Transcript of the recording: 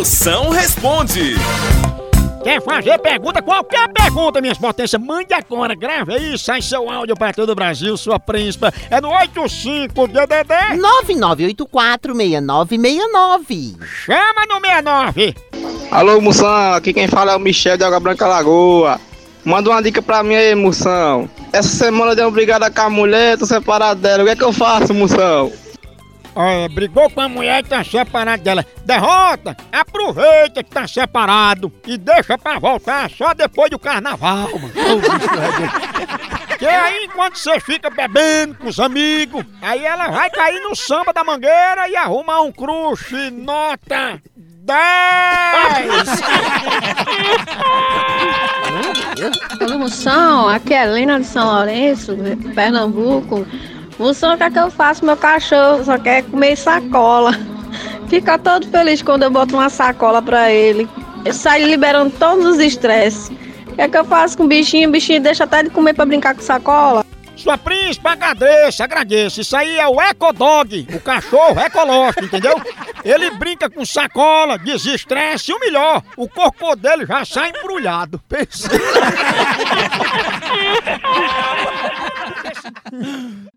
Moção responde. Quer fazer pergunta? Qualquer pergunta, minhas potências, mande agora, grave aí, sai seu áudio para todo o Brasil, sua príncipa. É no 85DDD. 99846969. Chama no 69. Alô, Moção, aqui quem fala é o Michel de Água Branca Lagoa. Manda uma dica pra mim aí, Moção. Essa semana eu dei uma brigada com a mulher, tô separado dela. O que é que eu faço, Moção? Olha, brigou com a mulher e tá separado dela. Derrota! Aproveita que tá separado e deixa pra voltar só depois do carnaval, mano. Que aí, enquanto você fica bebendo com os amigos, aí ela vai cair no samba da mangueira e arrumar um crush nota 10! Alô, Moção, aqui é a Helena de São Lourenço, Pernambuco. O que é que eu faço? Meu cachorro só quer comer sacola. Fica todo feliz quando eu boto uma sacola pra ele. Ele sai liberando todos os estresses. O que é que eu faço com o bichinho? O bichinho deixa até de comer pra brincar com sacola. Sua príncipa, agradeça, agradeça. Isso aí é o Ecodog, o cachorro ecológico, entendeu? Ele brinca com sacola, desestresse e o melhor, o corpo dele já sai embrulhado. Pensa.